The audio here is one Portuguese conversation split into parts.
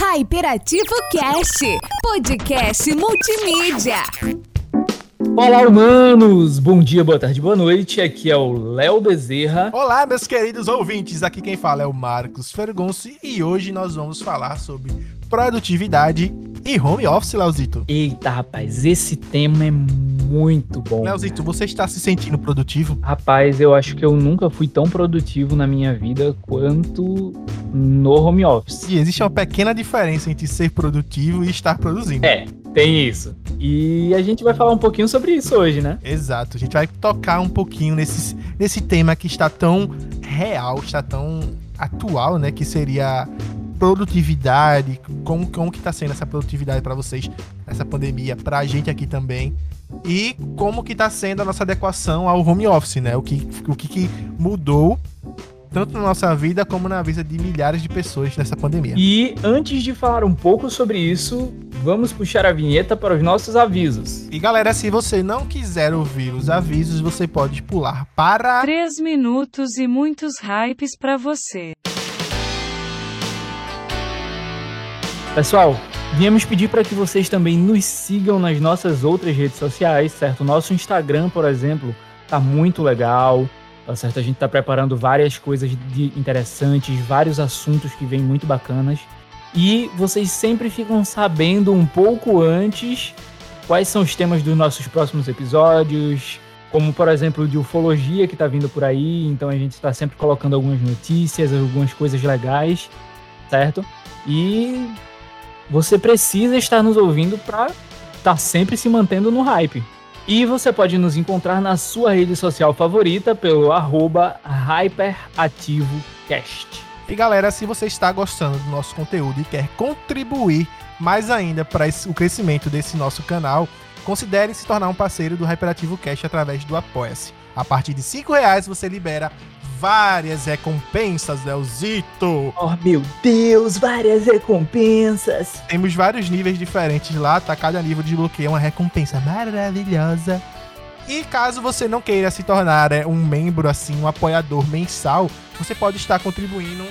Hyperativo Cast, podcast multimídia. Olá, humanos! Bom dia, boa tarde, boa noite. Aqui é o Léo Bezerra. Olá, meus queridos ouvintes. Aqui quem fala é o Marcos Fergonci e hoje nós vamos falar sobre produtividade e home office, Leozito. Eita, rapaz, esse tema é muito bom. Leozito, você está se sentindo produtivo? Rapaz, eu acho que eu nunca fui tão produtivo na minha vida quanto no home office. E existe uma pequena diferença entre ser produtivo e estar produzindo. É, tem isso. E a gente vai falar um pouquinho sobre isso hoje, né? Exato. A gente vai tocar um pouquinho nesse, nesse tema que está tão real, está tão atual, né? Que seria produtividade, como, como que tá sendo essa produtividade para vocês nessa pandemia, pra gente aqui também. E como que tá sendo a nossa adequação ao home office, né? O que, o que, que mudou tanto na nossa vida como na vida de milhares de pessoas nessa pandemia. E antes de falar um pouco sobre isso, vamos puxar a vinheta para os nossos avisos. E galera, se você não quiser ouvir os avisos, você pode pular para 3 minutos e muitos hypes para você. Pessoal, viemos pedir para que vocês também nos sigam nas nossas outras redes sociais, certo? Nosso Instagram, por exemplo, tá muito legal, tá certo? A gente tá preparando várias coisas de interessantes, vários assuntos que vêm muito bacanas. E vocês sempre ficam sabendo um pouco antes quais são os temas dos nossos próximos episódios, como por exemplo de ufologia que tá vindo por aí, então a gente está sempre colocando algumas notícias, algumas coisas legais, certo? E você precisa estar nos ouvindo para estar tá sempre se mantendo no hype. E você pode nos encontrar na sua rede social favorita pelo arroba HyperativoCast. E galera, se você está gostando do nosso conteúdo e quer contribuir mais ainda para o crescimento desse nosso canal, considere se tornar um parceiro do Hyperativo Cast através do Apoia-se. A partir de R$ reais você libera várias recompensas, Leozito. Oh, meu Deus, várias recompensas. Temos vários níveis diferentes lá, tá? Cada nível desbloqueia uma recompensa maravilhosa. E caso você não queira se tornar é, um membro, assim, um apoiador mensal, você pode estar contribuindo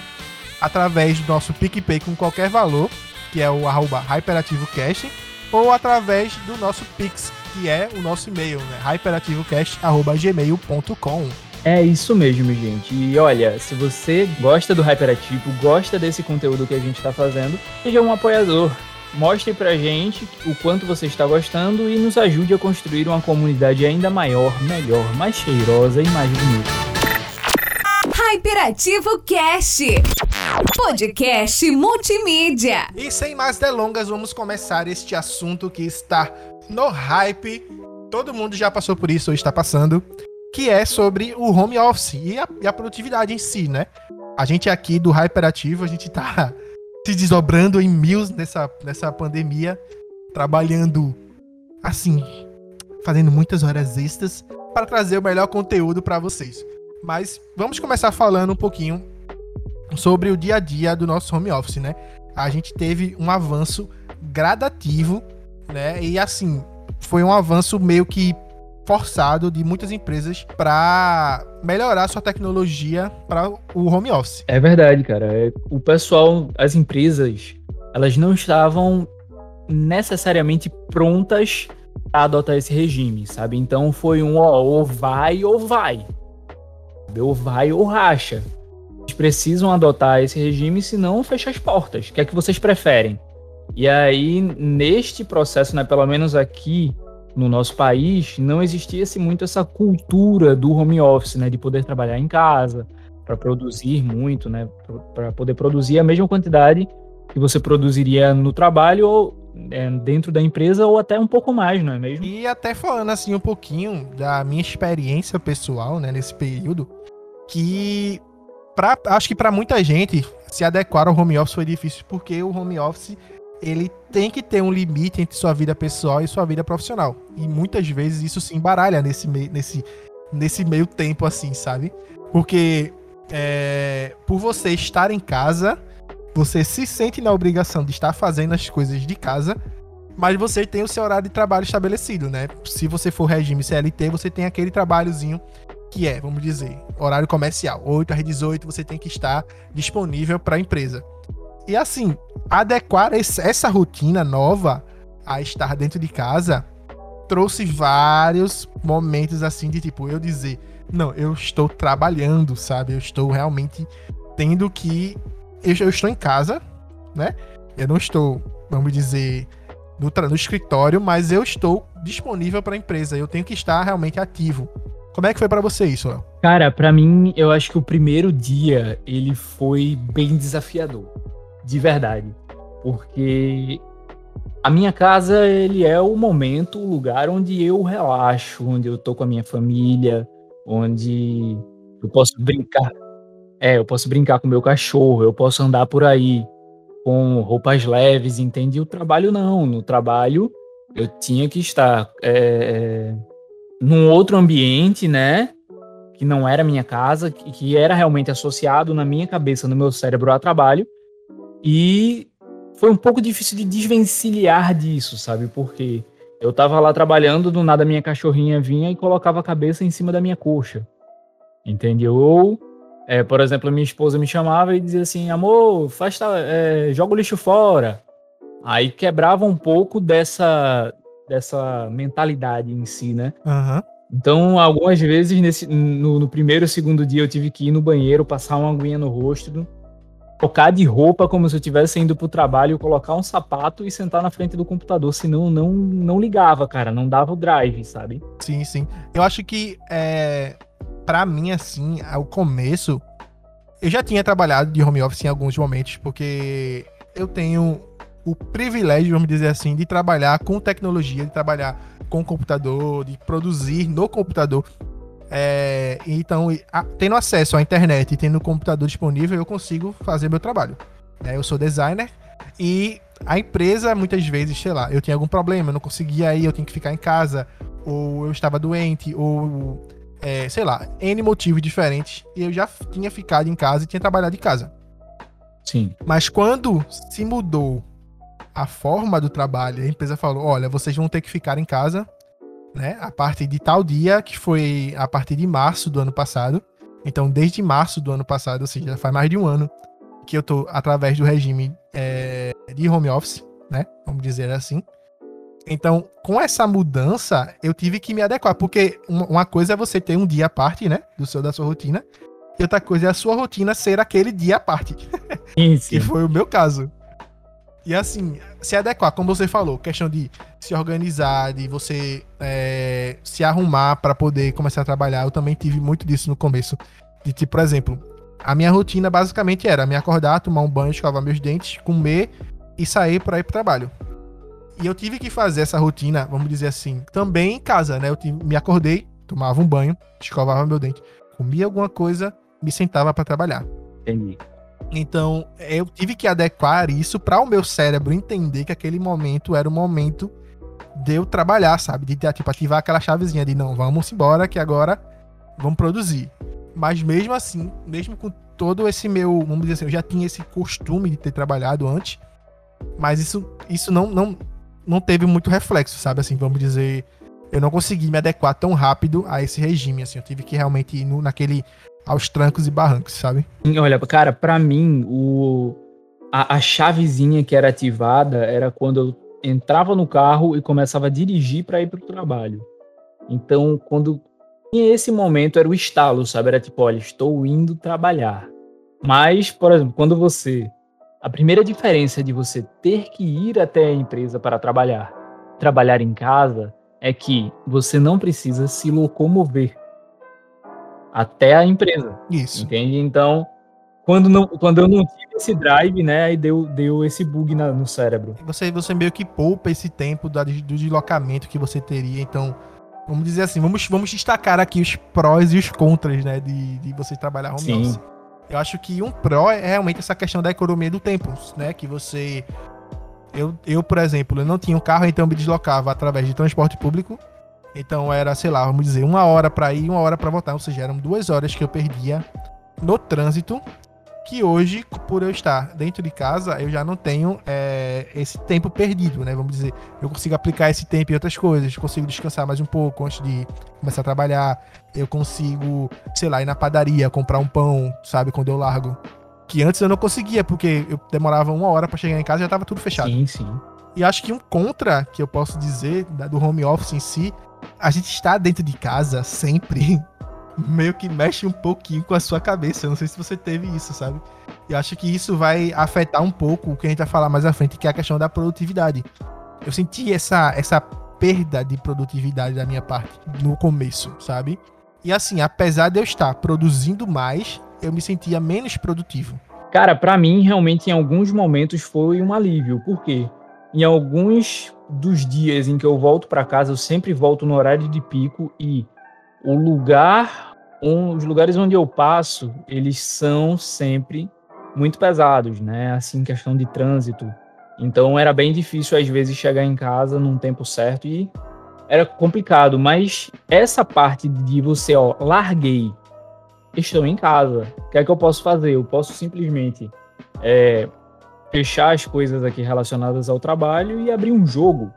através do nosso PicPay com qualquer valor, que é o arroba HyperativoCast, ou através do nosso Pix, que é o nosso e-mail, né? hyperativocast.gmail.com. É isso mesmo, gente. E olha, se você gosta do Hyperativo, gosta desse conteúdo que a gente está fazendo, seja um apoiador. Mostre pra gente o quanto você está gostando e nos ajude a construir uma comunidade ainda maior, melhor, mais cheirosa e mais bonita. Hyperativo Cast, podcast multimídia. E sem mais delongas, vamos começar este assunto que está no hype. Todo mundo já passou por isso ou está passando que é sobre o home office e a, e a produtividade em si, né? A gente aqui do Hyperativo, a gente tá se desdobrando em mil nessa, nessa pandemia, trabalhando assim, fazendo muitas horas extras para trazer o melhor conteúdo para vocês. Mas vamos começar falando um pouquinho sobre o dia a dia do nosso home office, né? A gente teve um avanço gradativo, né? E assim, foi um avanço meio que forçado de muitas empresas para melhorar sua tecnologia para o home office. É verdade, cara. É, o pessoal, as empresas, elas não estavam necessariamente prontas a adotar esse regime, sabe? Então foi um ó, ou vai ou vai. Ou vai ou racha. Eles precisam adotar esse regime, senão fecha as portas. O que é que vocês preferem? E aí, neste processo, né, pelo menos aqui no nosso país não existia muito essa cultura do home office, né, de poder trabalhar em casa para produzir muito, né, para poder produzir a mesma quantidade que você produziria no trabalho ou é, dentro da empresa ou até um pouco mais, não é mesmo? E até falando assim um pouquinho da minha experiência pessoal, né, nesse período, que pra, acho que para muita gente se adequar ao home office foi difícil porque o home office ele tem que ter um limite entre sua vida pessoal e sua vida profissional. E muitas vezes isso se embaralha nesse, meio, nesse, nesse meio tempo, assim, sabe? Porque é, por você estar em casa, você se sente na obrigação de estar fazendo as coisas de casa, mas você tem o seu horário de trabalho estabelecido, né? Se você for regime CLT, você tem aquele trabalhozinho que é, vamos dizer, horário comercial. 8 às 18 você tem que estar disponível para a empresa. E assim, adequar essa rotina nova a estar dentro de casa trouxe vários momentos assim de tipo, eu dizer, não, eu estou trabalhando, sabe? Eu estou realmente tendo que. Eu, eu estou em casa, né? Eu não estou, vamos dizer, no, no escritório, mas eu estou disponível para a empresa. Eu tenho que estar realmente ativo. Como é que foi para você isso, Léo? Cara, pra mim, eu acho que o primeiro dia ele foi bem desafiador, de verdade, porque a minha casa ele é o momento, o lugar onde eu relaxo, onde eu tô com a minha família, onde eu posso brincar. É, eu posso brincar com meu cachorro, eu posso andar por aí com roupas leves, entende? O trabalho não, no trabalho eu tinha que estar é, num outro ambiente, né? que não era minha casa, que era realmente associado na minha cabeça, no meu cérebro a trabalho. E foi um pouco difícil de desvencilhar disso, sabe? Porque eu tava lá trabalhando, do nada minha cachorrinha vinha e colocava a cabeça em cima da minha coxa. Entendeu? Ou, é, por exemplo, minha esposa me chamava e dizia assim: amor, faz é, joga o lixo fora. Aí quebrava um pouco dessa, dessa mentalidade em si, né? Aham. Então, algumas vezes nesse, no, no primeiro ou segundo dia eu tive que ir no banheiro, passar uma aguinha no rosto, trocar de roupa como se eu estivesse indo pro trabalho, colocar um sapato e sentar na frente do computador, senão não, não ligava, cara, não dava o drive, sabe? Sim, sim. Eu acho que, é, para mim, assim, ao começo, eu já tinha trabalhado de home office em alguns momentos, porque eu tenho o privilégio, vamos dizer assim, de trabalhar com tecnologia, de trabalhar com computador, de produzir no computador. É, então, a- tendo acesso à internet e tendo o computador disponível, eu consigo fazer meu trabalho. né? eu sou designer e a empresa, muitas vezes, sei lá, eu tinha algum problema, eu não conseguia ir, eu tinha que ficar em casa, ou eu estava doente, ou é, sei lá, N motivos diferentes, e eu já tinha ficado em casa e tinha trabalhado de casa. Sim. Mas quando se mudou a forma do trabalho, a empresa falou: olha, vocês vão ter que ficar em casa, né? A partir de tal dia, que foi a partir de março do ano passado. Então, desde março do ano passado, ou seja, já faz mais de um ano que eu tô através do regime é, de home office, né? Vamos dizer assim. Então, com essa mudança, eu tive que me adequar, porque uma coisa é você ter um dia à parte, né? Do seu, da sua rotina. E outra coisa é a sua rotina ser aquele dia à parte. Sim. Que foi o meu caso. E assim, se adequar, como você falou, questão de se organizar, de você é, se arrumar para poder começar a trabalhar. Eu também tive muito disso no começo. De tipo, por exemplo, a minha rotina basicamente era me acordar, tomar um banho, escovar meus dentes, comer e sair para ir pro trabalho. E eu tive que fazer essa rotina, vamos dizer assim, também em casa, né? Eu me acordei, tomava um banho, escovava meu dente, comia alguma coisa, me sentava para trabalhar. Entendi. Então, eu tive que adequar isso para o meu cérebro entender que aquele momento era o momento de eu trabalhar, sabe? De tipo, ativar aquela chavezinha de não, vamos embora que agora vamos produzir. Mas mesmo assim, mesmo com todo esse meu, vamos dizer assim, eu já tinha esse costume de ter trabalhado antes, mas isso, isso não, não, não teve muito reflexo, sabe? Assim, vamos dizer, eu não consegui me adequar tão rápido a esse regime, assim, eu tive que realmente ir no, naquele aos trancos e barrancos, sabe? Olha, cara, pra mim, o, a, a chavezinha que era ativada era quando eu entrava no carro e começava a dirigir para ir pro trabalho. Então, quando tinha esse momento, era o estalo, sabe? Era tipo, olha, estou indo trabalhar. Mas, por exemplo, quando você. A primeira diferença de você ter que ir até a empresa para trabalhar, trabalhar em casa, é que você não precisa se locomover até a empresa. Isso. Entende? Então, quando, não, quando eu não tive esse drive, né, aí deu, deu esse bug na- no cérebro. Você, você meio que poupa esse tempo da- do deslocamento que você teria. Então, vamos dizer assim, vamos, vamos destacar aqui os prós e os contras, né? De, de você trabalhar home Sim. office. Eu acho que um pró é realmente essa questão da economia do tempo, né? Que você. Eu, eu, por exemplo, eu não tinha um carro, então eu me deslocava através de transporte público. Então era, sei lá, vamos dizer, uma hora pra ir, uma hora pra voltar. Ou seja, eram duas horas que eu perdia no trânsito. Que hoje, por eu estar dentro de casa, eu já não tenho é, esse tempo perdido, né? Vamos dizer, eu consigo aplicar esse tempo em outras coisas, consigo descansar mais um pouco antes de começar a trabalhar. Eu consigo, sei lá, ir na padaria, comprar um pão, sabe, quando eu largo. Que antes eu não conseguia, porque eu demorava uma hora para chegar em casa e já tava tudo fechado. Sim, sim. E acho que um contra que eu posso dizer do home office em si, a gente está dentro de casa sempre, meio que mexe um pouquinho com a sua cabeça. Eu não sei se você teve isso, sabe? E acho que isso vai afetar um pouco o que a gente vai falar mais à frente, que é a questão da produtividade. Eu senti essa, essa perda de produtividade da minha parte no começo, sabe? E assim, apesar de eu estar produzindo mais, eu me sentia menos produtivo. Cara, pra mim, realmente, em alguns momentos foi um alívio. Por quê? Em alguns dos dias em que eu volto pra casa, eu sempre volto no horário de pico e o lugar, um, os lugares onde eu passo, eles são sempre muito pesados, né? Assim, questão de trânsito. Então era bem difícil às vezes chegar em casa num tempo certo e era complicado, mas essa parte de você, ó, larguei, estou em casa, o que é que eu posso fazer? Eu posso simplesmente é, fechar as coisas aqui relacionadas ao trabalho e abrir um jogo.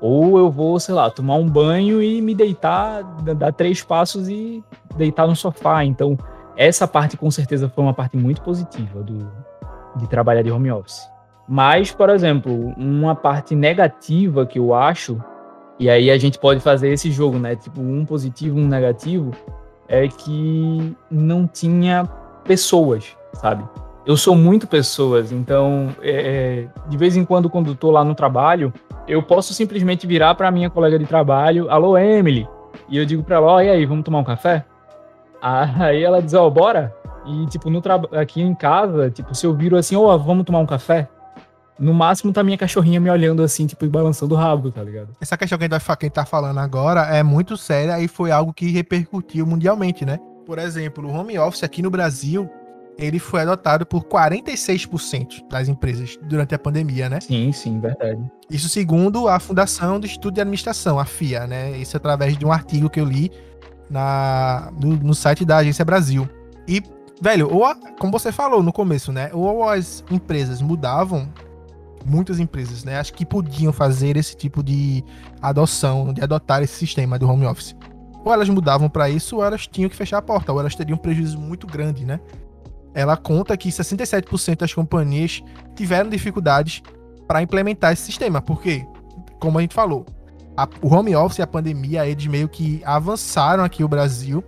Ou eu vou, sei lá, tomar um banho e me deitar, dar três passos e deitar no sofá. Então, essa parte com certeza foi uma parte muito positiva do, de trabalhar de home office. Mas, por exemplo, uma parte negativa que eu acho, e aí a gente pode fazer esse jogo, né? Tipo, um positivo, um negativo, é que não tinha pessoas, sabe? Eu sou muito pessoas, então é, é, de vez em quando, quando tô lá no trabalho, eu posso simplesmente virar para minha colega de trabalho, alô Emily, e eu digo para ela, ó, e aí, vamos tomar um café? Aí ela diz, ó, bora. E tipo, no aqui em casa, tipo, se eu viro assim, ó, vamos tomar um café, no máximo tá minha cachorrinha me olhando assim, tipo, e balançando o rabo, tá ligado? Essa questão que a gente vai fa- que a gente tá falando agora é muito séria e foi algo que repercutiu mundialmente, né? Por exemplo, o home office aqui no Brasil, ele foi adotado por 46% das empresas durante a pandemia, né? Sim, sim, verdade. Isso segundo a Fundação do Estudo de Administração, a FIA, né? Isso através de um artigo que eu li na, no, no site da Agência Brasil. E, velho, ou a- como você falou no começo, né? Ou as empresas mudavam, muitas empresas, né? Acho que podiam fazer esse tipo de adoção, de adotar esse sistema do home office. Ou elas mudavam para isso, ou elas tinham que fechar a porta, ou elas teriam um prejuízo muito grande, né? Ela conta que 67% das companhias tiveram dificuldades para implementar esse sistema, porque, como a gente falou, a- o home office e a pandemia, eles meio que avançaram aqui o Brasil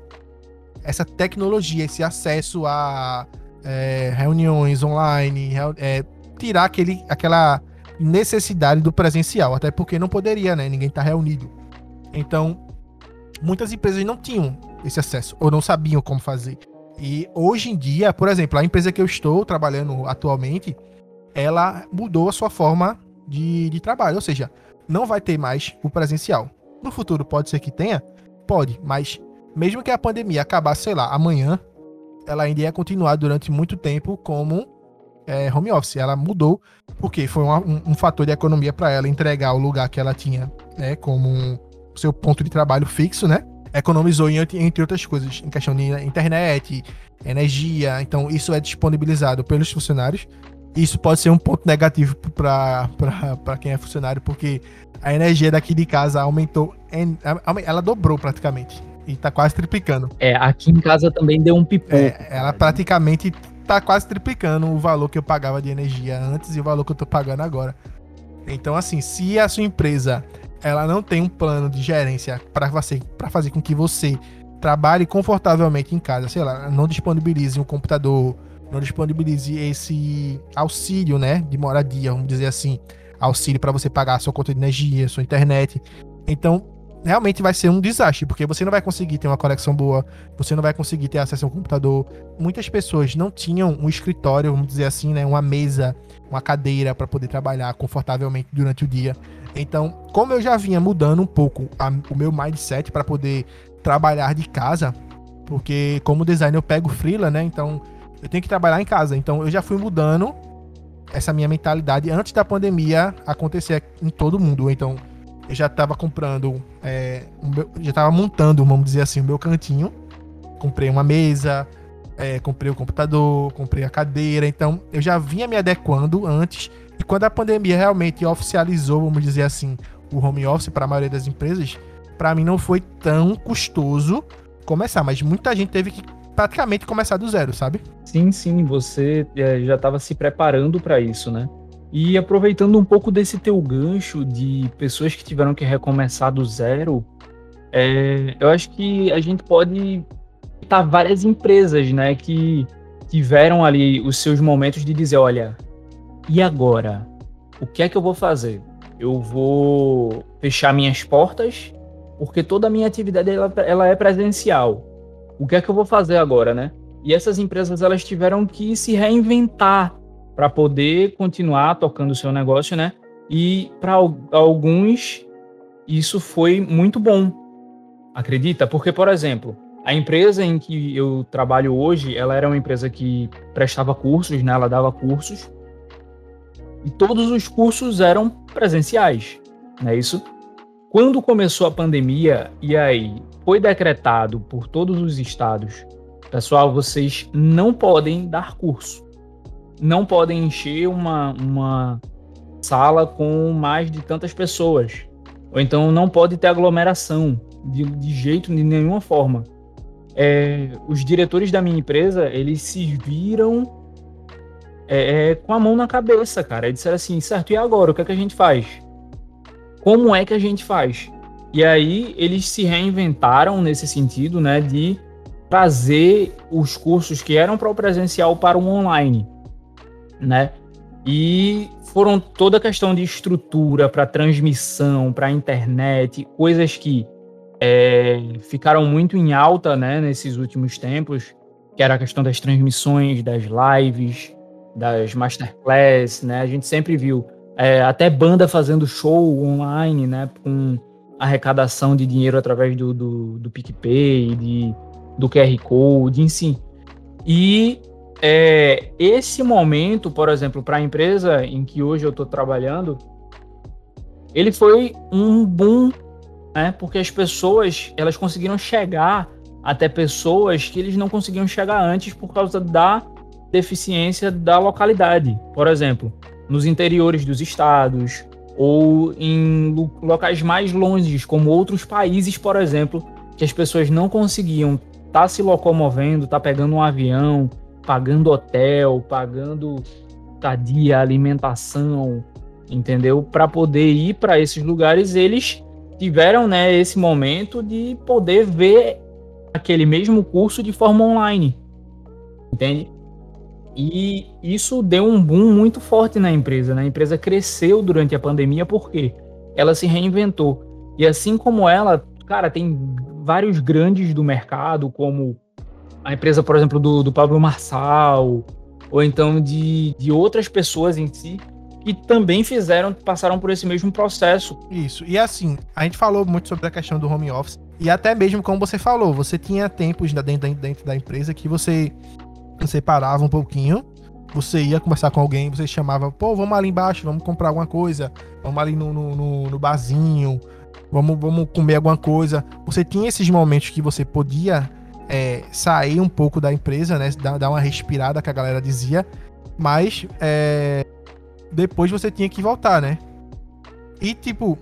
essa tecnologia, esse acesso a é, reuniões online, é, tirar aquele, aquela necessidade do presencial, até porque não poderia, né? Ninguém tá reunido. Então, muitas empresas não tinham esse acesso, ou não sabiam como fazer. E hoje em dia, por exemplo, a empresa que eu estou trabalhando atualmente, ela mudou a sua forma de, de trabalho, ou seja, não vai ter mais o presencial. No futuro pode ser que tenha? Pode, mas mesmo que a pandemia acabasse, sei lá, amanhã, ela ainda ia continuar durante muito tempo como é, home office. Ela mudou porque foi uma- um, um fator de economia para ela entregar o lugar que ela tinha né, como um- seu ponto de trabalho fixo, né? Economizou em, entre outras coisas, em questão de internet, energia. Então, isso é disponibilizado pelos funcionários. Isso pode ser um ponto negativo para quem é funcionário, porque a energia daqui de casa aumentou, ela dobrou praticamente. E tá quase triplicando. É, aqui em casa também deu um pipoco. É, ela praticamente tá quase triplicando o valor que eu pagava de energia antes e o valor que eu tô pagando agora. Então, assim, se a sua empresa ela não tem um plano de gerência para você, para fazer com que você trabalhe confortavelmente em casa, sei lá, não disponibilize um computador, não disponibilize esse auxílio, né, de moradia, vamos dizer assim, auxílio para você pagar a sua conta de energia, sua internet. Então, realmente vai ser um desastre, porque você não vai conseguir ter uma conexão boa, você não vai conseguir ter acesso ao computador. Muitas pessoas não tinham um escritório, vamos dizer assim, né, uma mesa, uma cadeira para poder trabalhar confortavelmente durante o dia. Então, como eu já vinha mudando um pouco a- o meu mindset para poder trabalhar de casa, porque como designer eu pego freela, né? Então, eu tenho que trabalhar em casa. Então, eu já fui mudando essa minha mentalidade antes da pandemia acontecer em todo mundo. Então, eu já estava comprando, é, meu- já estava montando, vamos dizer assim, o meu cantinho. Comprei uma mesa, é, comprei o computador, comprei a cadeira. Então, eu já vinha me adequando antes. E quando a pandemia realmente oficializou, vamos dizer assim, o home office para a maioria das empresas, para mim não foi tão custoso começar. Mas muita gente teve que praticamente começar do zero, sabe? Sim, sim, você é, já estava se preparando para isso, né? E aproveitando um pouco desse teu gancho de pessoas que tiveram que recomeçar do zero, é, eu acho que a gente pode citar várias empresas, né, que tiveram ali os seus momentos de dizer, olha, e agora? O que é que eu vou fazer? Eu vou fechar minhas portas, porque toda a minha atividade ela, ela é presencial. O que é que eu vou fazer agora, né? E essas empresas elas tiveram que se reinventar para poder continuar tocando o seu negócio, né? E para alguns isso foi muito bom. Acredita? Porque, por exemplo, a empresa em que eu trabalho hoje, ela era uma empresa que prestava cursos, né? Ela dava cursos. E todos os cursos eram presenciais, não é isso? Quando começou a pandemia, e aí foi decretado por todos os estados, pessoal, vocês não podem dar curso não podem encher uma, uma sala com mais de tantas pessoas. Ou então não pode ter aglomeração de, de jeito, de nenhuma forma. É, os diretores da minha empresa, eles se viram é, é, com a mão na cabeça, cara. Eles disseram assim, certo, e agora? O que é que a gente faz? Como é que a gente faz? E aí eles se reinventaram nesse sentido, né, de trazer os cursos que eram para o presencial para o online né? E foram toda a questão de estrutura para transmissão, para internet, coisas que é, ficaram muito em alta, né, nesses últimos tempos, que era a questão das transmissões, das lives, das masterclass, né? A gente sempre viu é, até banda fazendo show online, né, com arrecadação de dinheiro através do, do, do PicPay, de, do QR Code, enfim. E é, esse momento, por exemplo, para a empresa em que hoje eu estou trabalhando, ele foi um boom, né? Porque as pessoas elas conseguiram chegar até pessoas que eles não conseguiam chegar antes por causa da deficiência da localidade. Por exemplo, nos interiores dos estados ou em locais mais longes, como outros países, por exemplo, que as pessoas não conseguiam estar tá se locomovendo, estar tá pegando um avião, pagando hotel, pagando estadia, alimentação, entendeu? Para poder ir para esses lugares, eles tiveram, né, esse momento de poder ver aquele mesmo curso de forma online. Entende? E isso deu um boom muito forte na empresa. Né? A empresa cresceu durante a pandemia porque ela se reinventou. E assim como ela, cara, tem vários grandes do mercado, como a empresa, por exemplo, do, do Pablo Marçal, ou então de, de outras pessoas em si, que também fizeram, passaram por esse mesmo processo. Isso. E assim, a gente falou muito sobre a questão do home office. E até mesmo como você falou, você tinha tempos dentro, dentro da empresa que você, você parava um pouquinho, você ia conversar com alguém, você chamava, pô, vamos ali embaixo, vamos comprar alguma coisa, vamos ali no, no, no, no barzinho, vamos, vamos comer alguma coisa. Você tinha esses momentos que você podia sair um pouco da empresa, né? Dar, dar, uma respirada, que a galera dizia. Mas é, depois você tinha que voltar, né? E tipo,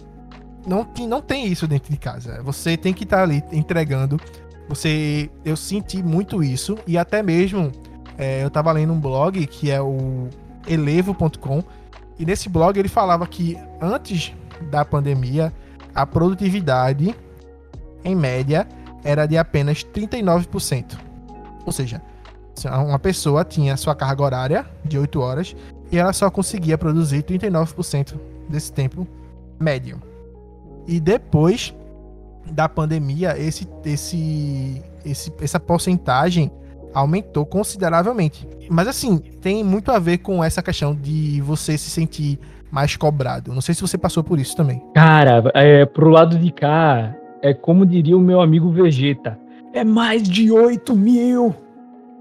não, não tem isso dentro de casa. Você tem que estar tá ali entregando. Você, eu senti muito isso e até mesmo é, eu tava lendo um blog que é o elevo.com e nesse blog ele falava que antes da pandemia a produtividade em média era de apenas 39%. Ou seja, uma pessoa tinha sua carga horária de 8 horas e ela só conseguia produzir 39% desse tempo médio. E depois da pandemia, esse, esse, esse, essa porcentagem aumentou consideravelmente. Mas assim, tem muito a ver com essa questão de você se sentir mais cobrado. Não sei se você passou por isso também. Cara, é, pro lado de cá, é como diria o meu amigo Vegeta: é mais de 8 mil!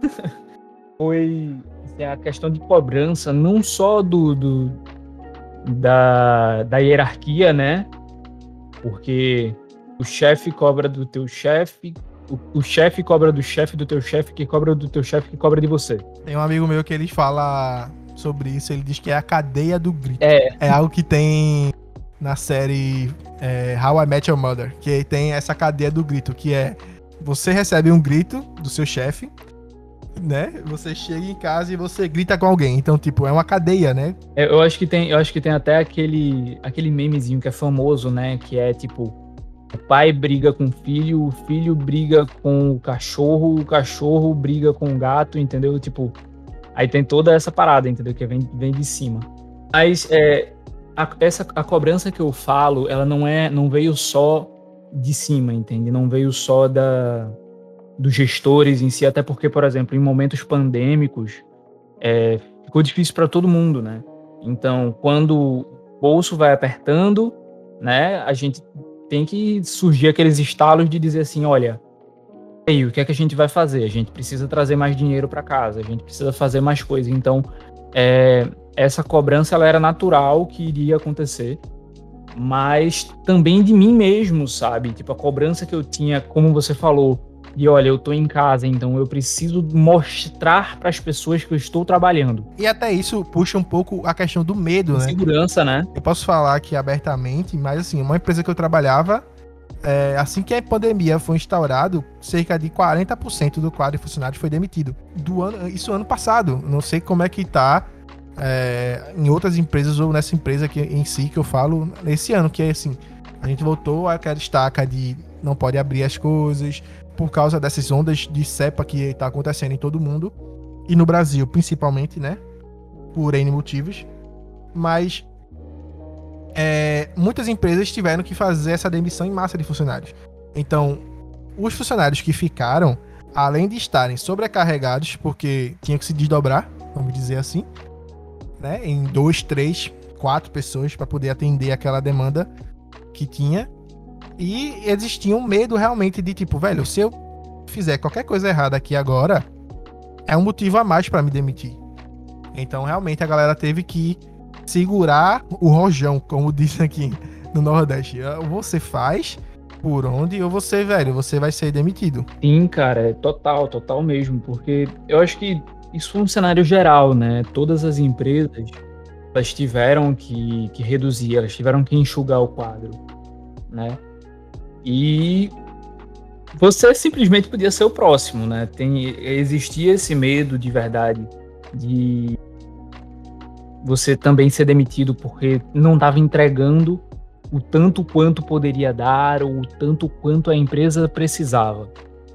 Foi assim, a questão de cobrança, não só do, do da, da hierarquia, né? Porque o chefe cobra do teu chefe, o, o chefe cobra do chefe do teu chefe, que cobra do teu chefe, que cobra de você. Tem um amigo meu que ele fala sobre isso, ele diz que é a cadeia do grito. É. É algo que tem na série é, How I Met Your Mother, que tem essa cadeia do grito, que é você recebe um grito do seu chefe, né? Você chega em casa e você grita com alguém. Então, tipo, é uma cadeia, né? É, Eu acho que tem, eu acho que tem até aquele, aquele memezinho que é famoso, né? Que é tipo, o pai briga com o filho, o filho briga com o cachorro, o cachorro briga com o gato, entendeu? Tipo, aí tem toda essa parada, entendeu? Que vem, vem de cima. Mas é, a, essa, a cobrança que eu falo, ela não é, não veio só de cima, entende? Não veio só da, dos gestores em si, até porque, por exemplo, em momentos pandêmicos, é, ficou difícil para todo mundo, né? Então, quando o bolso vai apertando, né, a gente tem que surgir aqueles estalos de dizer assim, olha, aí, o que é que a gente vai fazer? A gente precisa trazer mais dinheiro para casa, a gente precisa fazer mais coisas. Então, é, essa cobrança ela era natural que iria acontecer, mas também de mim mesmo, sabe? Tipo, a cobrança que eu tinha, como você falou, de olha, eu tô em casa, então eu preciso mostrar para as pessoas que eu estou trabalhando. E até isso puxa um pouco a questão do medo, né? Segurança, né? Eu posso falar aqui abertamente, mas assim, uma empresa que eu trabalhava, é, assim que a pandemia foi instaurado, cerca de 40% do quadro de funcionários foi demitido. Do ano, isso ano passado. Não sei como é que tá é, em outras empresas ou nessa empresa aqui em si que eu falo nesse ano, que é assim, a gente voltou àquela estaca de não pode abrir as coisas por causa dessas ondas de cepa que tá acontecendo em todo mundo e no Brasil principalmente, né? Por N motivos. Mas é, muitas empresas tiveram que fazer essa demissão em massa de funcionários. Então, os funcionários que ficaram, além de estarem sobrecarregados, porque tinham que se desdobrar, vamos dizer assim, né, em dois, três, quatro pessoas para poder atender aquela demanda que tinha. E eles tinham medo realmente de tipo, velho, se eu fizer qualquer coisa errada aqui agora, é um motivo a mais para me demitir. Então, realmente, a galera teve que segurar o rojão, como disse aqui no Nordeste. Ou você faz por onde, ou você, velho, você vai ser demitido. Sim, cara, é total, total mesmo, porque eu acho que isso foi um cenário geral, né? Todas as empresas, elas tiveram que, que reduzir, elas tiveram que enxugar o quadro, né? E você simplesmente podia ser o próximo, né? Tem, existia esse medo de verdade de você também ser demitido porque não estava entregando o tanto quanto poderia dar ou o tanto quanto a empresa precisava.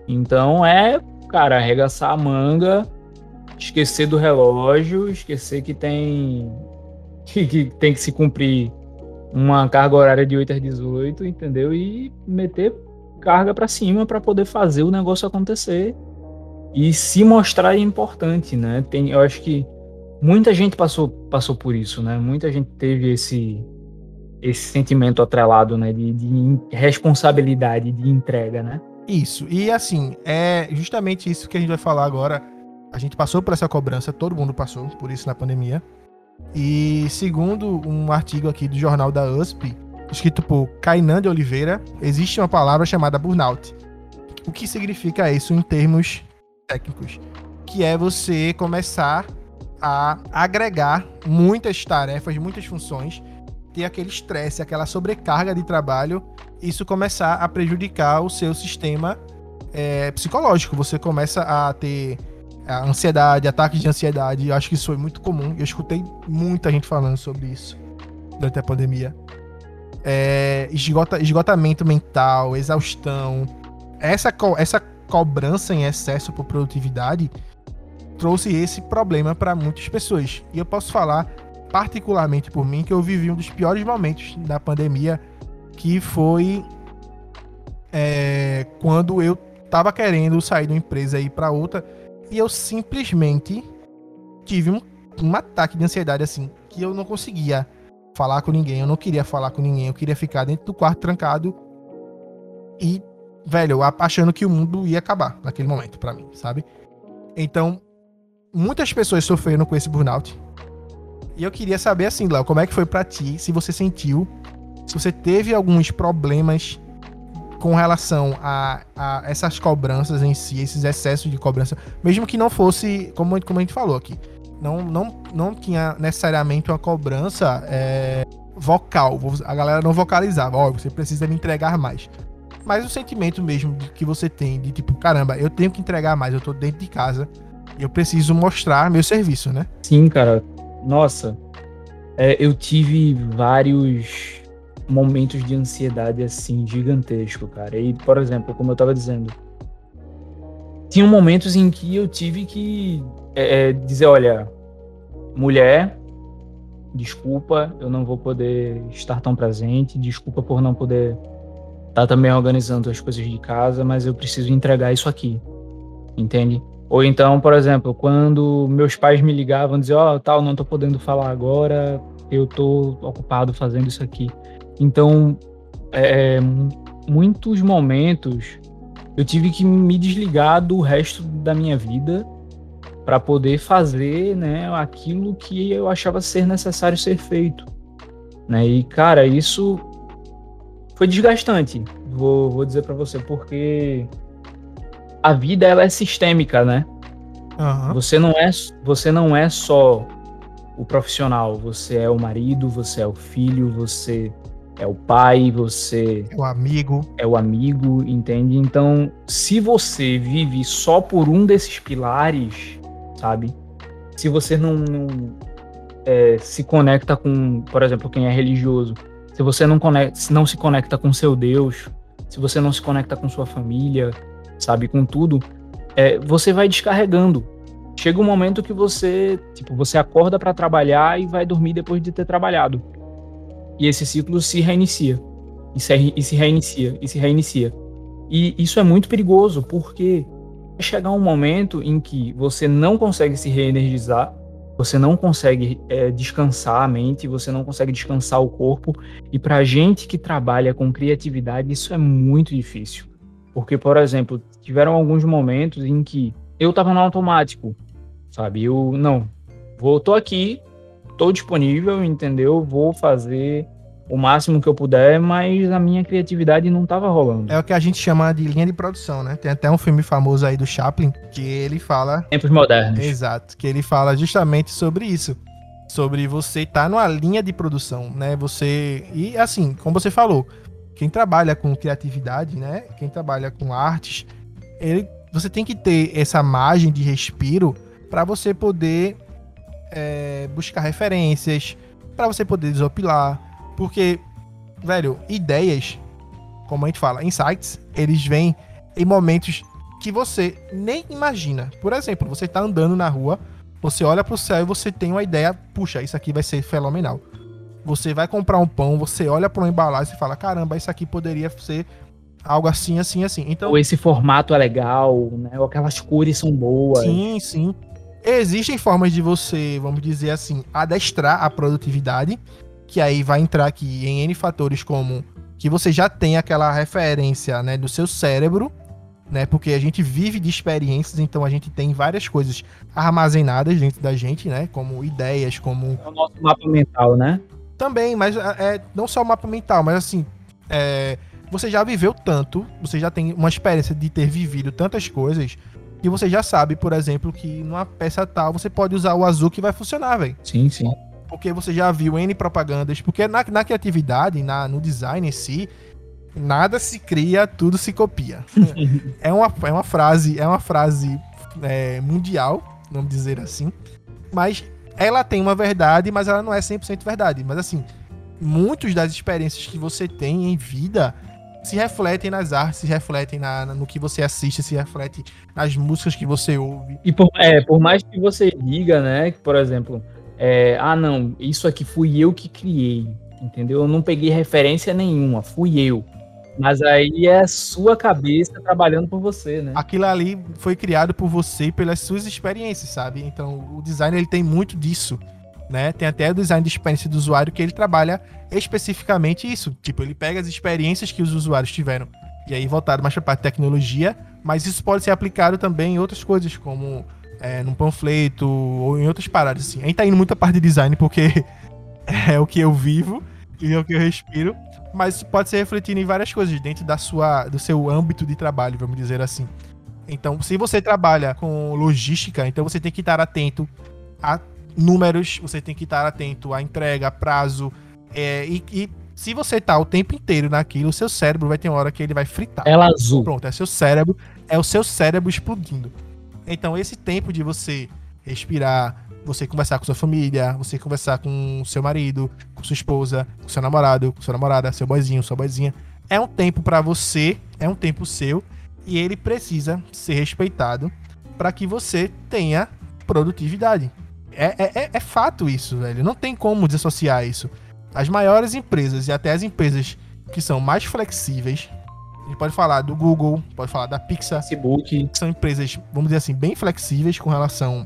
Então é, cara, arregaçar a manga, esquecer do relógio, esquecer que tem que, que tem que se cumprir uma carga horária de 8 às 18, entendeu? E meter carga para cima para poder fazer o negócio acontecer e se mostrar importante, né? Tem, eu acho que muita gente passou, passou por isso, né? Muita gente teve esse esse sentimento atrelado, né? De, de responsabilidade, de entrega, né? Isso. E assim, é justamente isso que a gente vai falar agora. A gente passou por essa cobrança, todo mundo passou por isso na pandemia. E segundo um artigo aqui do jornal da USP, escrito por Kainan de Oliveira, existe uma palavra chamada burnout. O que significa isso em termos técnicos? Que é você começar a agregar muitas tarefas, muitas funções, ter aquele estresse, aquela sobrecarga de trabalho, isso começar a prejudicar o seu sistema é, psicológico. Você começa a ter a ansiedade, ataques de ansiedade. Eu acho que isso foi muito comum. Eu escutei muita gente falando sobre isso durante a pandemia. É, esgota, esgotamento mental, exaustão. Essa, co essa cobrança em excesso por produtividade trouxe esse problema para muitas pessoas. E eu posso falar particularmente por mim que eu vivi um dos piores momentos da pandemia, que foi é, quando eu tava querendo sair de uma empresa e ir para outra e eu simplesmente tive um, um ataque de ansiedade assim que eu não conseguia falar com ninguém, eu não queria falar com ninguém, eu queria ficar dentro do quarto trancado e velho, achando que o mundo ia acabar naquele momento para mim, sabe? Então, muitas pessoas sofreram com esse burnout. E eu queria saber assim, Léo, como é que foi para ti, se você sentiu, se você teve alguns problemas com relação a, a, essas cobranças em si, esses excessos de cobrança, mesmo que não fosse, como, como a gente falou aqui, não, não, não tinha necessariamente uma cobrança é, vocal, a galera não vocalizava, ó, oh, você precisa me entregar mais. Mas o sentimento mesmo que você tem de tipo, caramba, eu tenho que entregar mais, eu tô dentro de casa, Eu preciso mostrar meu serviço, né? Sim, cara. Nossa, é, eu tive vários momentos de ansiedade assim gigantesco, cara. E, por exemplo, como eu tava dizendo, tinha momentos em que eu tive que é, é, dizer, olha, mulher, desculpa, eu não vou poder estar tão presente, desculpa por não poder estar também organizando as coisas de casa, mas eu preciso entregar isso aqui, entende? Ou então, por exemplo, quando meus pais me ligavam, diziam, ó, oh, tal, não tô podendo falar agora, eu tô ocupado fazendo isso aqui. Então, é, é muitos momentos eu tive que me desligar do resto da minha vida para poder fazer, né, aquilo que eu achava ser necessário ser feito, né? E cara, isso foi desgastante. Vou, vou dizer para você porque a vida ela é sistêmica, né? Uhum. Você não é você não é só o profissional, você é o marido, você é o filho, você é o pai, você é o amigo, é o amigo, entende? Então, se você vive só por um desses pilares, sabe? Se você não, não é, se conecta com, por exemplo, quem é religioso, se você não, conecta, não se conecta com seu Deus, se você não se conecta com sua família, sabe, com tudo, é, você vai descarregando. Chega um momento que você, tipo, você acorda para trabalhar e vai dormir depois de ter trabalhado. E esse ciclo se reinicia. E se, e se reinicia, e se reinicia. E isso é muito perigoso, porque vai chegar um momento em que você não consegue se reenergizar, você não consegue é, descansar a mente, você não consegue descansar o corpo. E para gente que trabalha com criatividade, isso é muito difícil. Porque, por exemplo, tiveram alguns momentos em que eu estava no automático, sabe? Eu, não, vou, tô aqui, estou disponível, entendeu? Vou fazer o máximo que eu puder, mas a minha criatividade não estava rolando. É o que a gente chama de linha de produção, né? Tem até um filme famoso aí do Chaplin que ele fala. Tempos modernos. Exato, que ele fala justamente sobre isso. Sobre você estar tá numa linha de produção, né? Você. E assim, como você falou, quem trabalha com criatividade, né? Quem trabalha com artes, ele, você tem que ter essa margem de respiro para você poder é, buscar referências, para você poder desopilar. Porque, velho, ideias, como a gente fala, insights, eles vêm em momentos que você nem imagina. Por exemplo, você tá andando na rua, você olha pro céu e você tem uma ideia, puxa, isso aqui vai ser fenomenal. Você vai comprar um pão, você olha para uma embalagem e fala, caramba, isso aqui poderia ser algo assim, assim, assim. Então, ou esse formato é legal, né? Ou aquelas cores são boas. Sim, sim. Existem formas de você, vamos dizer assim, adestrar a produtividade, que aí vai entrar aqui em N fatores como que você já tem aquela referência, né, do seu cérebro, né? Porque a gente vive de experiências, então a gente tem várias coisas armazenadas dentro da gente, né? Como ideias, como. É o nosso mapa mental, né? Também, mas é, é não só o mapa mental, mas assim. É, você já viveu tanto, você já tem uma experiência de ter vivido tantas coisas, que você já sabe, por exemplo, que numa peça tal você pode usar o azul que vai funcionar, velho. Sim, sim. Porque você já viu N propagandas. Porque na, na criatividade, na, no design em si, nada se cria, tudo se copia. é, uma, é uma frase, é uma frase é, mundial, vamos dizer assim. Mas ela tem uma verdade, mas ela não é 100% verdade. Mas assim, muitas das experiências que você tem em vida se refletem nas artes, se refletem na, no que você assiste, se refletem nas músicas que você ouve. E por, é, por mais que você diga, né, que, por exemplo, é, ah, não, isso aqui fui eu que criei, entendeu? Eu não peguei referência nenhuma, fui eu. Mas aí é a sua cabeça trabalhando por você, né? Aquilo ali foi criado por você pelas suas experiências, sabe? Então, o design ele tem muito disso né? Tem até o design de experiência do usuário que ele trabalha especificamente isso. Tipo, ele pega as experiências que os usuários tiveram e aí voltado mais para a parte de tecnologia, mas isso pode ser aplicado também em outras coisas, como é, num panfleto ou em outras paradas, assim. A gente tá indo muito a parte de design porque é o que eu vivo e é o que eu respiro, mas pode ser refletido em várias coisas dentro da sua, do seu âmbito de trabalho, vamos dizer assim. Então, se você trabalha com logística, então você tem que estar atento a números, você tem que estar atento à entrega, prazo. É, e, e, se você tá o tempo inteiro naquilo, o seu cérebro vai ter uma hora que ele vai fritar. Ela azul. Pronto, é seu cérebro, é o seu cérebro explodindo. Então, esse tempo de você respirar, você conversar com sua família, você conversar com seu marido, com sua esposa, com seu namorado, com sua namorada, seu boizinho, sua boizinha, é um tempo para você, é um tempo seu e ele precisa ser respeitado para que você tenha produtividade. É, é, é, é fato isso, velho. Não tem como desassociar isso. As maiores empresas e até as empresas que são mais flexíveis, a gente pode falar do Google, pode falar da Pixar, Facebook. são empresas, vamos dizer assim, bem flexíveis com relação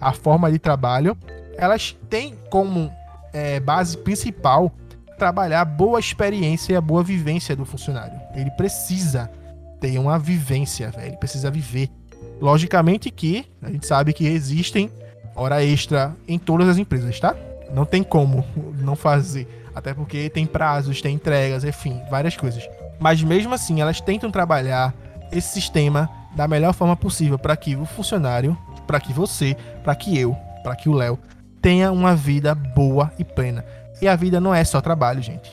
à forma de trabalho. Elas têm como é, base principal trabalhar a boa experiência e a boa vivência do funcionário. Ele precisa ter uma vivência, velho. Ele precisa viver. Logicamente que a gente sabe que existem hora extra em todas as empresas, tá? Não tem como não fazer. Até porque tem prazos, tem entregas, enfim, várias coisas. Mas mesmo assim, elas tentam trabalhar esse sistema da melhor forma possível para que o funcionário, para que você, para que eu, para que o Léo tenha uma vida boa e plena. E a vida não é só trabalho, gente.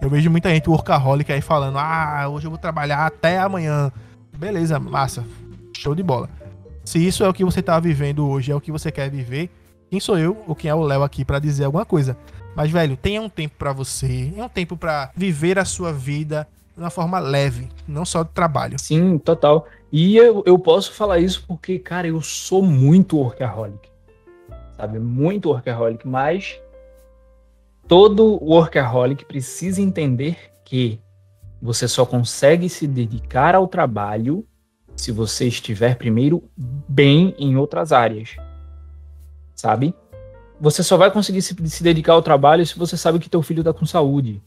Eu vejo muita gente workaholic aí falando: "Ah, hoje eu vou trabalhar até amanhã". Beleza, massa. Show de bola. Se isso é o que você tá vivendo hoje, é o que você quer viver, quem sou eu ou quem é o Léo aqui para dizer alguma coisa? Mas, velho, tenha um tempo para você, tenha um tempo para viver a sua vida de uma forma leve, não só de trabalho. Sim, total. E eu, eu posso falar isso porque, cara, eu sou muito workaholic. Sabe? Muito workaholic. Mas todo workaholic precisa entender que você só consegue se dedicar ao trabalho se você estiver primeiro bem em outras áreas. Sabe? Você só vai conseguir se, se dedicar ao trabalho se você sabe que teu filho está com saúde.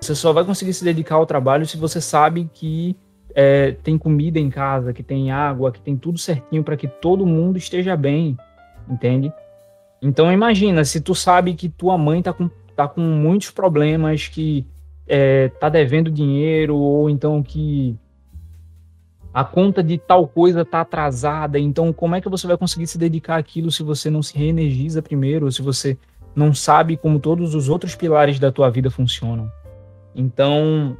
Você só vai conseguir se dedicar ao trabalho se você sabe que é, tem comida em casa, que tem água, que tem tudo certinho para que todo mundo esteja bem, entende? Então imagina, se tu sabe que tua mãe tá com, tá com muitos problemas, que é, tá devendo dinheiro, ou então que a conta de tal coisa tá atrasada, então como é que você vai conseguir se dedicar àquilo se você não se reenergiza primeiro, ou se você não sabe como todos os outros pilares da tua vida funcionam? Então,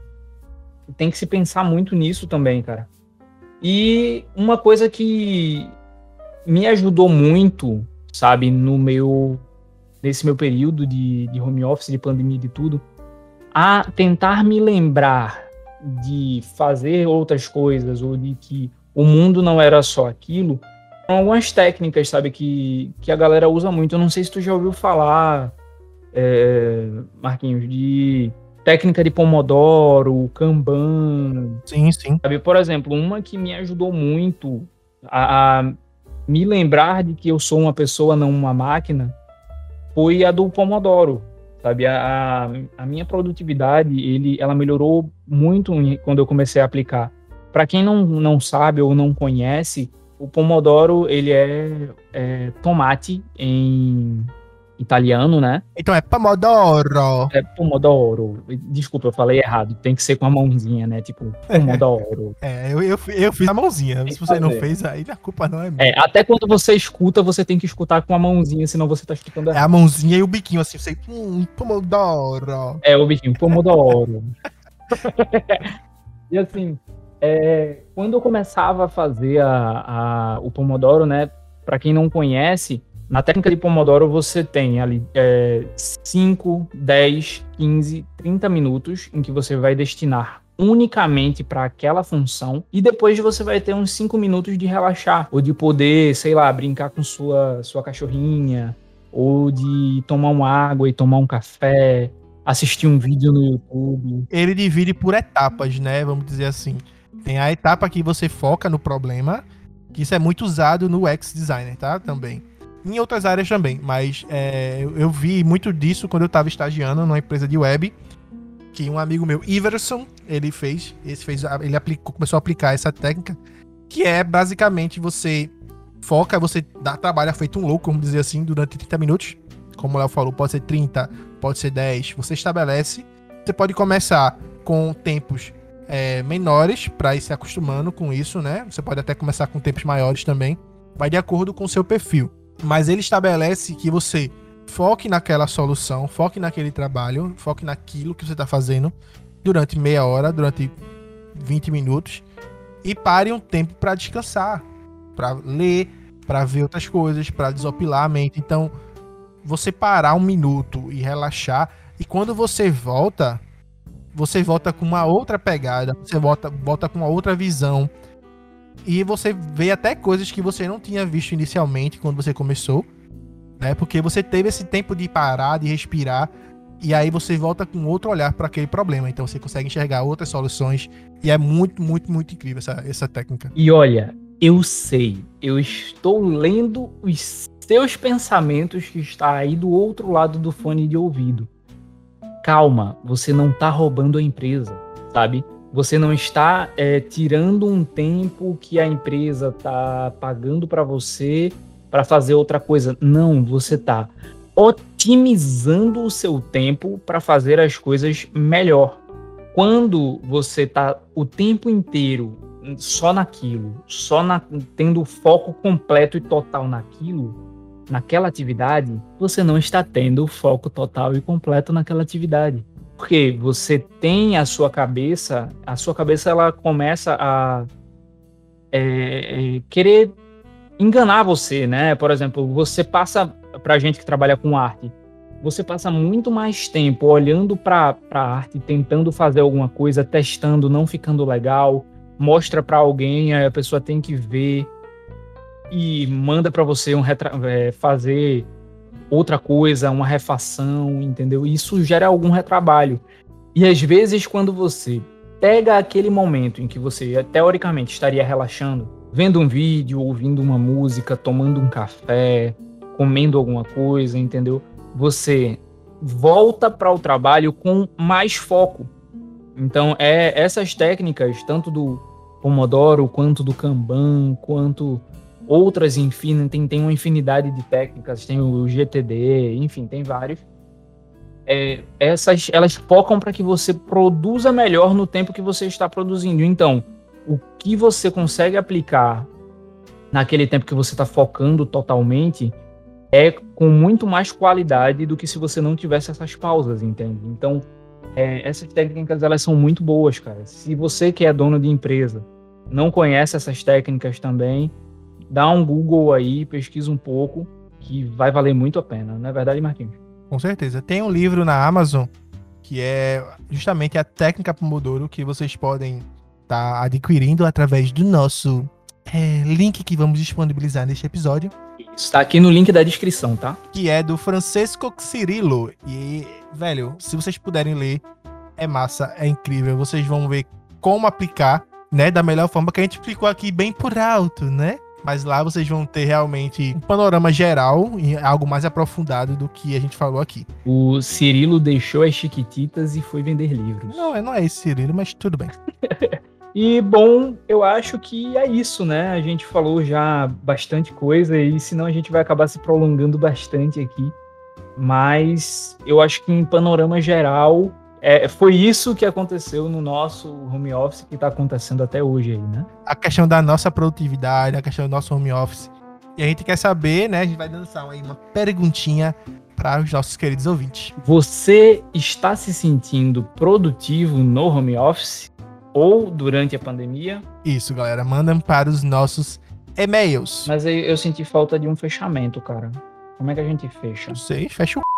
tem que se pensar muito nisso também, cara. E uma coisa que me ajudou muito, sabe, no meu nesse meu período de, de home office, de pandemia de tudo, a tentar me lembrar de fazer outras coisas ou de que o mundo não era só aquilo, algumas técnicas, sabe, que, que a galera usa muito. Eu não sei se tu já ouviu falar, é, Marquinhos, de técnica de Pomodoro, Kanban. Sim, sim. Sabe, por exemplo, uma que me ajudou muito a, a me lembrar de que eu sou uma pessoa, não uma máquina, foi a do Pomodoro. Sabe, a, a minha produtividade, ele, ela melhorou muito quando eu comecei a aplicar. Para quem não, não sabe ou não conhece, o Pomodoro, ele é, é tomate em italiano, né? Então é Pomodoro. É Pomodoro. Desculpa, eu falei errado. Tem que ser com a mãozinha, né? Tipo, Pomodoro. É, eu, eu, eu fiz a mãozinha. Tem Se você não fazer. fez, aí a culpa não é minha. É, até quando você escuta, você tem que escutar com a mãozinha, senão você tá escutando É errado. a mãozinha e o biquinho assim, você. Hum, Pomodoro. É, o bichinho, Pomodoro. e assim, é, quando eu começava a fazer a, a- o Pomodoro, né? Pra quem não conhece, na técnica de Pomodoro você tem ali é, 5, 10, 15, 30 minutos em que você vai destinar unicamente para aquela função e depois você vai ter uns 5 minutos de relaxar ou de poder, sei lá, brincar com sua sua cachorrinha ou de tomar uma água e tomar um café, assistir um vídeo no YouTube. Ele divide por etapas, né? Vamos dizer assim. Tem a etapa que você foca no problema, que isso é muito usado no X Designer, tá? Também. Em outras áreas também, mas é, eu, vi muito disso quando eu tava estagiando numa empresa de web, que um amigo meu, Iverson, ele fez, esse fez, ele aplicou, começou a aplicar essa técnica, que é basicamente você foca, você dá trabalho feito um louco, vamos dizer assim, durante 30 minutos. Como o Léo falou, pode ser 30, pode ser 10. Você estabelece. Você pode começar com tempos é, menores para ir se acostumando com isso, né? Você pode até começar com tempos maiores também. Vai de acordo com o seu perfil. Mas ele estabelece que você foque naquela solução, foque naquele trabalho, foque naquilo que você está fazendo durante meia hora, durante 20 minutos e pare um tempo para descansar. para ler, para ver outras coisas, para desopilar a mente. Então, você parar um minuto e relaxar, e quando você volta, você volta com uma outra pegada, você volta, volta com uma outra visão. E você vê até coisas que você não tinha visto inicialmente quando você começou, né? Porque você teve esse tempo de parar, de respirar, e aí você volta com outro olhar para aquele problema. Então você consegue enxergar outras soluções e é muito, muito, muito incrível essa, essa técnica. E olha, eu sei, eu estou lendo os seus pensamentos que está aí do outro lado do fone de ouvido. Calma, você não está roubando a empresa, sabe? Você não está é, tirando um tempo que a empresa está pagando para você para fazer outra coisa. Não, você está otimizando o seu tempo para fazer as coisas melhor. Quando você está o tempo inteiro só naquilo, só na, tendo foco completo e total naquilo, naquela atividade, você não está tendo foco total e completo naquela atividade. Porque você tem a sua cabeça, a sua cabeça ela começa a é, é, querer enganar você, né? Por exemplo, você passa pra gente que trabalha com arte, você passa muito mais tempo olhando para a arte, tentando fazer alguma coisa, testando, não ficando legal, mostra para alguém, a pessoa tem que ver e manda para você um é, fazer outra coisa, uma refação, entendeu? Isso gera algum retrabalho. E às vezes quando você pega aquele momento em que você teoricamente estaria relaxando, vendo um vídeo, ouvindo uma música, tomando um café, comendo alguma coisa, entendeu? Você volta para o trabalho com mais foco. Então, é essas técnicas, tanto do Pomodoro, quanto do Kanban, quanto outras, enfim, tem, tem uma infinidade de técnicas, tem o GTD, enfim, tem vários. É, essas, elas focam para que você produza melhor no tempo que você está produzindo. Então, o que você consegue aplicar naquele tempo que você está focando totalmente é com muito mais qualidade do que se você não tivesse essas pausas, entende? Então, é, essas técnicas elas são muito boas, cara. Se você que é dono de empresa não conhece essas técnicas também, dá um Google aí, pesquisa um pouco, que vai valer muito a pena, não é verdade, Marquinhos? Com certeza. Tem um livro na Amazon que é justamente a técnica Pomodoro que vocês podem estar tá adquirindo através do nosso é, link que vamos disponibilizar neste episódio. Está aqui no link da descrição, tá? Que é do Francesco Cirilo. E, velho, se vocês puderem ler, é massa, é incrível. Vocês vão ver como aplicar, né, da melhor forma que a gente explicou aqui bem por alto, né? Mas lá vocês vão ter realmente um panorama geral e algo mais aprofundado do que a gente falou aqui. O Cirilo deixou as chiquititas e foi vender livros. Não, não é esse Cirilo, mas tudo bem. E bom, eu acho que é isso, né? A gente falou já bastante coisa e senão a gente vai acabar se prolongando bastante aqui. Mas eu acho que em panorama geral, é, foi isso que aconteceu no nosso home office que está acontecendo até hoje aí, né? A questão da nossa produtividade, a questão do nosso home office. E a gente quer saber, né? A gente vai dançar aí uma perguntinha para os nossos queridos ouvintes. Você está se sentindo produtivo no home office? ou durante a pandemia. Isso, galera. Mandam para os nossos e-mails. Mas eu, eu senti falta de um fechamento, cara. Como é que a gente fecha? Não sei, fecha o.